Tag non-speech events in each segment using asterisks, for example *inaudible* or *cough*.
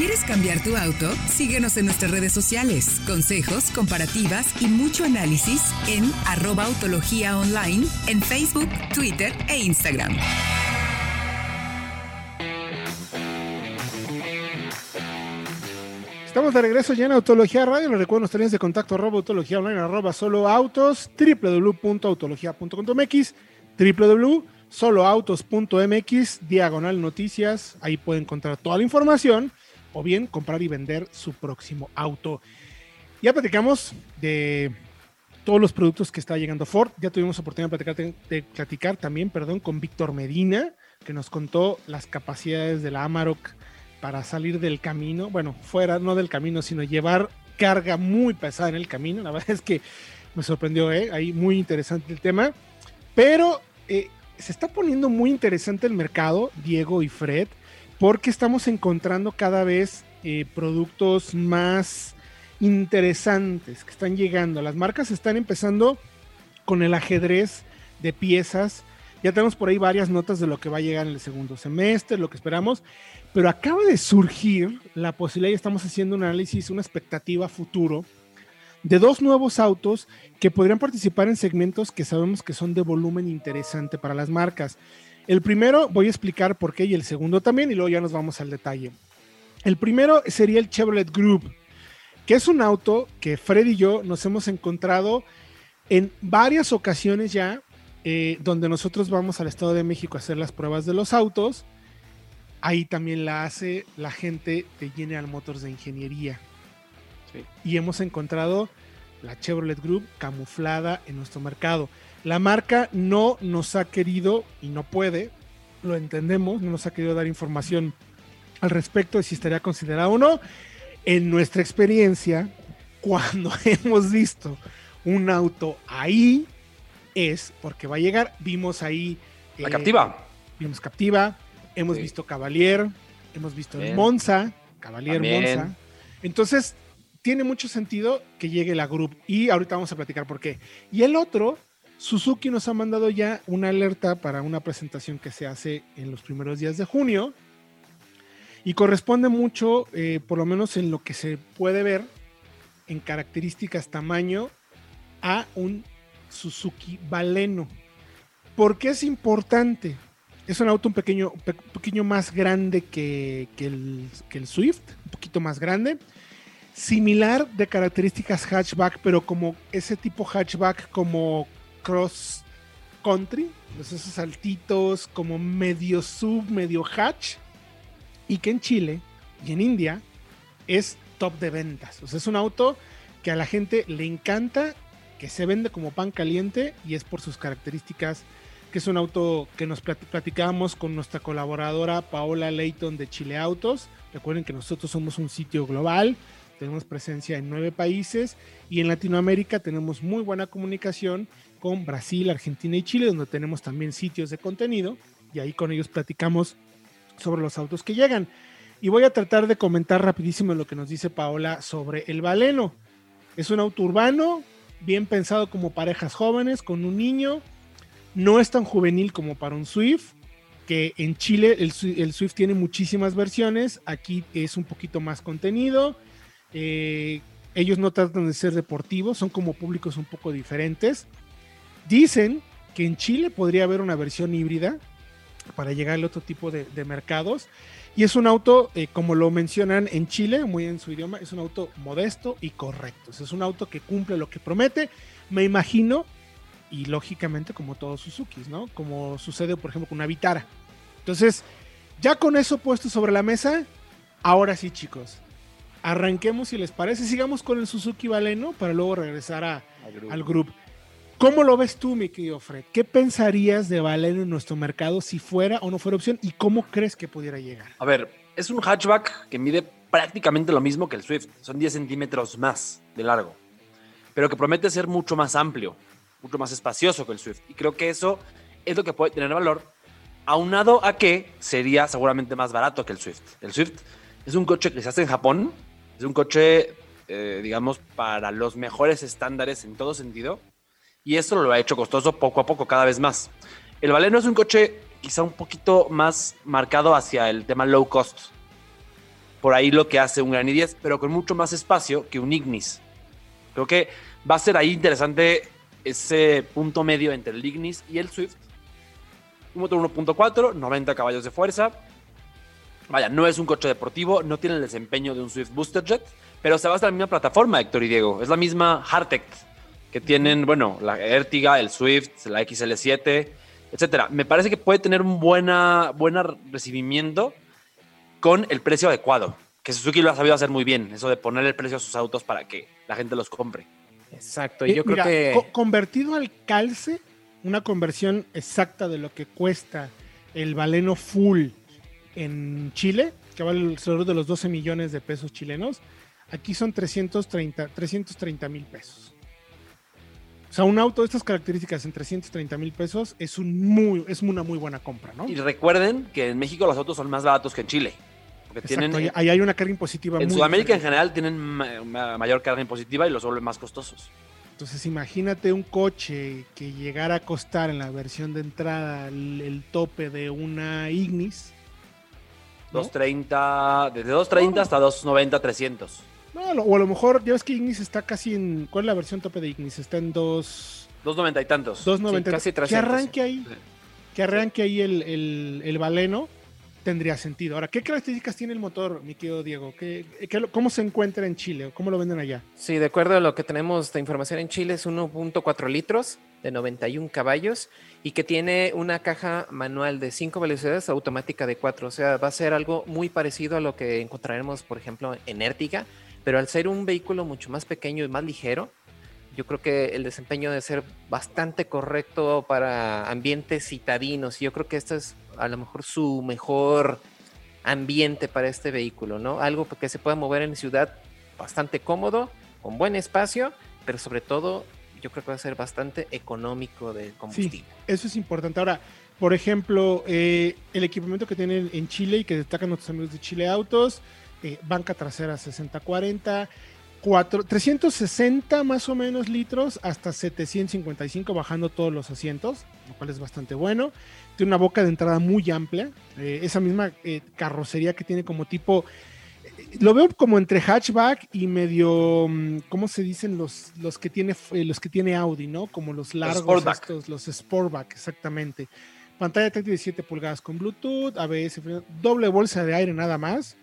¿Quieres cambiar tu auto? Síguenos en nuestras redes sociales. Consejos, comparativas y mucho análisis en arroba autología online en Facebook, Twitter e Instagram. Estamos de regreso ya en Autología Radio. Les recuerdo nuestras líneas de contacto arroba autología online arroba solo autos www.soloautos.mx diagonal noticias. Ahí pueden encontrar toda la información o bien comprar y vender su próximo auto. Ya platicamos de todos los productos que está llegando Ford. Ya tuvimos oportunidad de platicar, de platicar también, perdón, con Víctor Medina, que nos contó las capacidades de la Amarok para salir del camino, bueno, fuera, no del camino, sino llevar carga muy pesada en el camino. La *laughs* verdad es que me sorprendió, ¿eh? ahí muy interesante el tema. Pero eh, se está poniendo muy interesante el mercado, Diego y Fred, porque estamos encontrando cada vez eh, productos más interesantes que están llegando. Las marcas están empezando con el ajedrez de piezas. Ya tenemos por ahí varias notas de lo que va a llegar en el segundo semestre, lo que esperamos pero acaba de surgir la posibilidad y estamos haciendo un análisis, una expectativa futuro de dos nuevos autos que podrían participar en segmentos que sabemos que son de volumen interesante para las marcas. El primero voy a explicar por qué y el segundo también y luego ya nos vamos al detalle. El primero sería el Chevrolet Group, que es un auto que Fred y yo nos hemos encontrado en varias ocasiones ya, eh, donde nosotros vamos al Estado de México a hacer las pruebas de los autos ahí también la hace la gente de General Motors de Ingeniería. Y hemos encontrado la Chevrolet Group camuflada en nuestro mercado. La marca no nos ha querido y no puede, lo entendemos, no nos ha querido dar información al respecto de si estaría considerado o no. En nuestra experiencia, *laughs* cuando *laughs* hemos visto un auto ahí, es porque va a llegar. Vimos ahí. La captiva. Vimos captiva, Hemos visto Cavalier, hemos visto el Monza, Cavalier Monza. Entonces, tiene mucho sentido que llegue la Group y ahorita vamos a platicar por qué. Y el otro, Suzuki nos ha mandado ya una alerta para una presentación que se hace en los primeros días de junio y corresponde mucho, eh, por lo menos en lo que se puede ver, en características tamaño, a un Suzuki Baleno. ¿Por qué es importante? Es un auto un pequeño, pequeño más grande que, el, el Swift, un poquito más grande. Similar de características hatchback, pero como ese tipo hatchback como cross country, pues esos saltitos como medio sub, medio hatch, y que en Chile y en India es top de ventas. O sea, es un auto que a la gente le encanta, que se vende como pan caliente y es por sus características que es un auto que nos platicábamos con nuestra colaboradora Paola Leighton de Chile Autos. Recuerden que nosotros somos un sitio global, tenemos presencia en nueve países y en Latinoamérica tenemos muy buena comunicación con Brasil, Argentina y Chile, donde tenemos también sitios de contenido y ahí con ellos platicamos sobre los autos que llegan. Y voy a tratar de comentar rapidísimo lo que nos dice Paola sobre el Baleno. Es un auto urbano, bien pensado como parejas jóvenes, con un niño, no es tan juvenil como para un Swift, que en Chile el, Swift tiene muchísimas versiones, aquí es un poquito más contenido. Eh, ellos no tratan de ser deportivos, son como públicos un poco diferentes. Dicen que en Chile podría haber una versión híbrida para llegar al otro tipo de, mercados. Y es un auto, eh, como lo mencionan en Chile, muy en su idioma, es un auto modesto y correcto. Es un auto que cumple lo que promete. Me imagino y lógicamente como todos Suzuki, ¿no? Como sucede, por ejemplo, con una Vitara. Entonces, ya con eso puesto sobre la mesa, ahora sí, chicos, arranquemos si les parece, sigamos con el Suzuki Baleno para luego regresar a, al grupo. ¿Cómo lo ves tú, mi querido Fred? ¿Qué pensarías de Baleno en nuestro mercado si fuera o no fuera opción y cómo crees que pudiera llegar? A ver, es un hatchback que mide prácticamente lo mismo que el Swift, son 10 centímetros más de largo, pero que promete ser mucho más amplio mucho más espacioso que el Swift. Y creo que eso es lo que puede tener valor, aunado a que sería seguramente más barato que el Swift. El Swift es un coche que se hace en Japón, es un coche, eh, digamos, para los mejores estándares en todo sentido, y eso lo ha hecho costoso poco a poco, cada vez más. El Baleno es un coche quizá un poquito más marcado hacia el tema low cost. por ahí lo que hace un Gran i10, pero con mucho más espacio que un Ignis. Creo que va a ser ahí interesante ese punto medio entre el Ignis y el Swift. Un motor 1.4, 90 caballos de fuerza. Vaya, no es un coche deportivo, no tiene el desempeño de un Swift Booster Jet, pero se basa en la misma plataforma, Héctor y Diego. Es la misma Hartec que tienen, bueno, la Ertiga, el Swift, la XL7, etcétera. Me parece que puede tener un buena, buena recibimiento con el precio adecuado, que Suzuki lo ha sabido hacer muy bien, eso de poner el precio a sus autos para que la gente los compre. Exacto, y yo creo que... convertido al calce, una conversión exacta de lo que cuesta el Baleno Full en Chile, que vale alrededor de los 12 millones de pesos chilenos, aquí son 330 mil pesos. O sea, un auto de estas características en 330 mil pesos es, un muy, es una muy buena compra, ¿no? Y recuerden que en México los autos son más baratos que en Chile. Porque tienen, ahí hay una carga impositiva. En Sudamérica en general tienen mayor carga impositiva y los vuelven más costosos. Entonces imagínate un coche que llegara a costar en la versión de entrada el, tope de una Ignis. 230, desde 230 hasta 290, 300. No, o a lo mejor, ya ves que Ignis está casi en. ¿Cuál es la versión tope de Ignis? Está en 2. 290 y tantos. 290 casi 300. Que arranque ahí. Que arranque ahí el, el, el baleno tendría sentido. Ahora, ¿qué características tiene el motor, mi querido Diego? ¿Qué, cómo se encuentra en Chile? ¿Cómo lo venden allá? Sí, de acuerdo a lo que tenemos de información en Chile, es 1.4 litros de 91 caballos y que tiene una caja manual de 5 velocidades, automática de 4. O sea, va a ser algo muy parecido a lo que encontraremos, por ejemplo, en Ertiga, pero al ser un vehículo mucho más pequeño y más ligero, yo creo que el desempeño debe ser bastante correcto para ambientes citadinos. Y yo creo que este es a lo mejor su mejor ambiente para este vehículo, ¿no? Algo que se pueda mover en ciudad bastante cómodo, con buen espacio, pero sobre todo yo creo que va a ser bastante económico de combustible. Sí, eso es importante. Ahora, por ejemplo, eh, el equipamiento que tienen en Chile y que destacan nuestros amigos de Chile Autos, eh, banca trasera 6040, 360 más o menos litros hasta 755 bajando todos los asientos, lo cual es bastante bueno. Tiene una boca de entrada muy amplia, eh, esa misma eh, carrocería que tiene como tipo, lo veo como entre hatchback y medio, mm, ¿cómo se dicen los, los que tiene los que tiene Audi, no? Como los largos, los Sportback, los Sportback exactamente. Pantalla táctil de 7 pulgadas con Bluetooth, ABS, doble bolsa de aire nada más.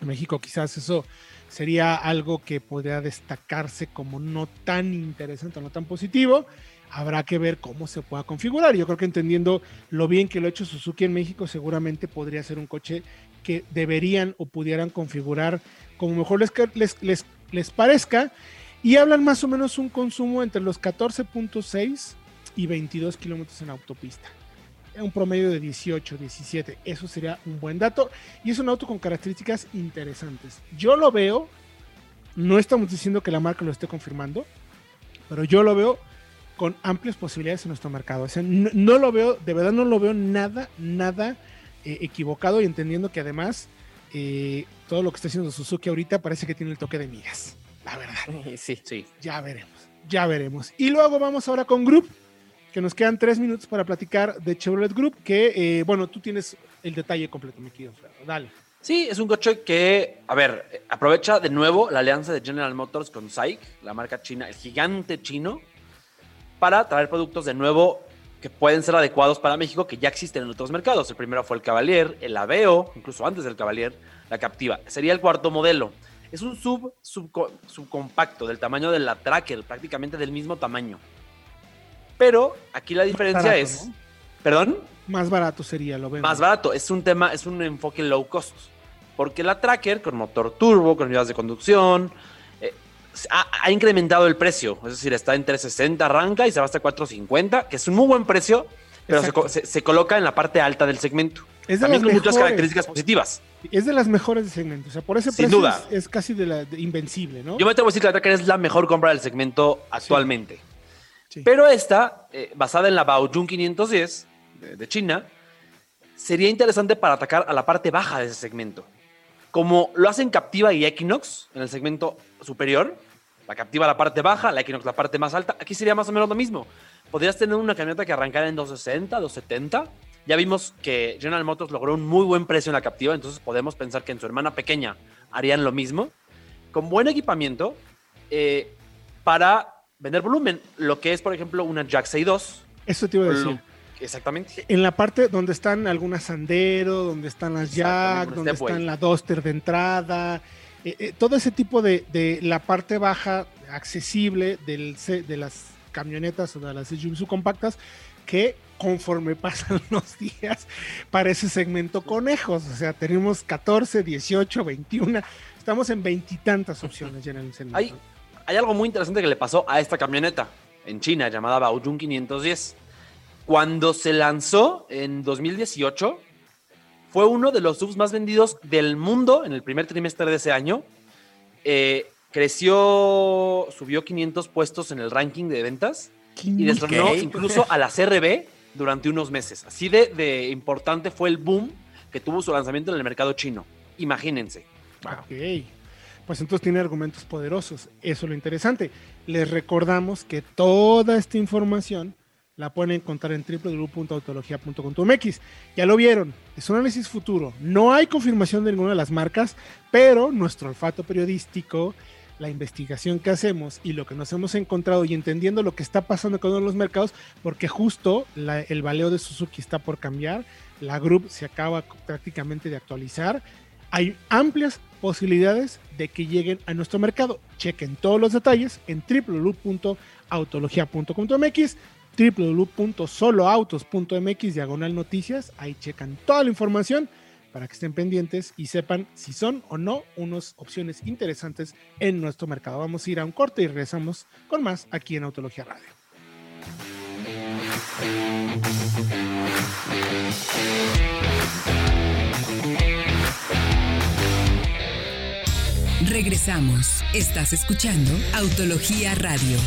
En México quizás eso sería algo que podría destacarse como no tan interesante, no tan positivo. Habrá que ver cómo se pueda configurar. Yo creo que entendiendo lo bien que lo ha hecho Suzuki en México, seguramente podría ser un coche que deberían o pudieran configurar como mejor les, les, les, parezca. Y hablan más o menos un consumo entre los 14.6 y 22 kilómetros en autopista un promedio de 18, 17. Eso sería un buen dato. Y es un auto con características interesantes. Yo lo veo, no estamos diciendo que la marca lo esté confirmando, pero yo lo veo con amplias posibilidades en nuestro mercado. no, lo veo, de verdad no lo veo nada, nada eh, equivocado y entendiendo que además eh, todo lo que está haciendo Suzuki ahorita parece que tiene el toque de migas. La verdad. Sí, sí. Ya veremos, ya veremos. Y luego vamos ahora con Group que nos quedan tres minutos para platicar de Chevrolet Group, que, eh, bueno, tú tienes el detalle completo, mi querido Dale. Sí, es un coche que, a ver, aprovecha de nuevo la alianza de General Motors con SAIC, la marca china, el gigante chino, para traer productos de nuevo que pueden ser adecuados para México, que ya existen en otros mercados. El primero fue el Cavalier, el Aveo, incluso antes del Cavalier, la Captiva. Sería el cuarto modelo. Es un sub, sub subcompacto del tamaño de la Tracker, prácticamente del mismo tamaño. Pero aquí la diferencia es. ¿Perdón? Más barato sería, lo vemos. Más barato. Es un tema, es un enfoque low cost. Porque la Tracker, con motor turbo, con unidades de conducción, eh, ha, incrementado el precio. Es decir, está en 360, arranca y se va hasta 450, que es un muy buen precio, pero se, coloca en la parte alta del segmento. Es de También con muchas características positivas. Es de las mejores del segmento. O sea, por ese Sin duda. Es, casi de la invencible, ¿no? Yo me tengo que decir que la Tracker es la mejor compra del segmento actualmente. Pero esta, eh, basada en la Baojun 510 de, China, sería interesante para atacar a la parte baja de ese segmento. Como lo hacen Captiva y Equinox en el segmento superior, la Captiva la parte baja, la Equinox la parte más alta, aquí sería más o menos lo mismo. Podrías tener una camioneta que arrancara en 260, 270 Ya vimos que General Motors logró un muy buen precio en la captiva, entonces podemos pensar que en su hermana pequeña harían lo mismo, con buen equipamiento eh, para vender volumen, lo que es, por ejemplo, una Jack 2. Eso te iba a decir. Exactamente. En la parte donde están algunas Sandero, donde están las Jack, donde están la Duster de entrada, eh, eh, todo ese tipo de, de, la parte baja accesible del, de las camionetas o de las SUVs compactas que conforme *laughs* pasan los días para ese segmento conejos. O sea, tenemos 14, 18, 21, estamos en veintitantas opciones ya en el segmento. Hay, hay algo muy interesante que le pasó a esta camioneta en China llamada Baojun 510. Cuando se lanzó en 2018, fue uno de los subs más vendidos del mundo en el primer trimestre de ese año. Eh, creció, subió 500 puestos en el ranking de ventas y destronó incluso a la CRB durante unos meses. Así de, de, importante fue el boom que tuvo su lanzamiento en el mercado chino. Imagínense. Ok. Pues entonces tiene argumentos poderosos. Eso es lo interesante. Les recordamos que toda esta información la pueden encontrar en www.autologia.com.mx. Ya lo vieron, es un análisis futuro. No hay confirmación de ninguna de las marcas, pero nuestro olfato periodístico la investigación que hacemos y lo que nos hemos encontrado y entendiendo lo que está pasando con los mercados, porque justo el valeo de Suzuki está por cambiar, la Group se acaba prácticamente de actualizar, hay amplias posibilidades de que lleguen a nuestro mercado. Chequen todos los detalles en www.autologia.com.mx, www.soloautos.mx, diagonal noticias, ahí checan toda la información para que estén pendientes y sepan si son o no unas opciones interesantes en nuestro mercado. Vamos a ir a un corte y regresamos con más aquí en Autología Radio. Regresamos. Estás escuchando Autología Radio.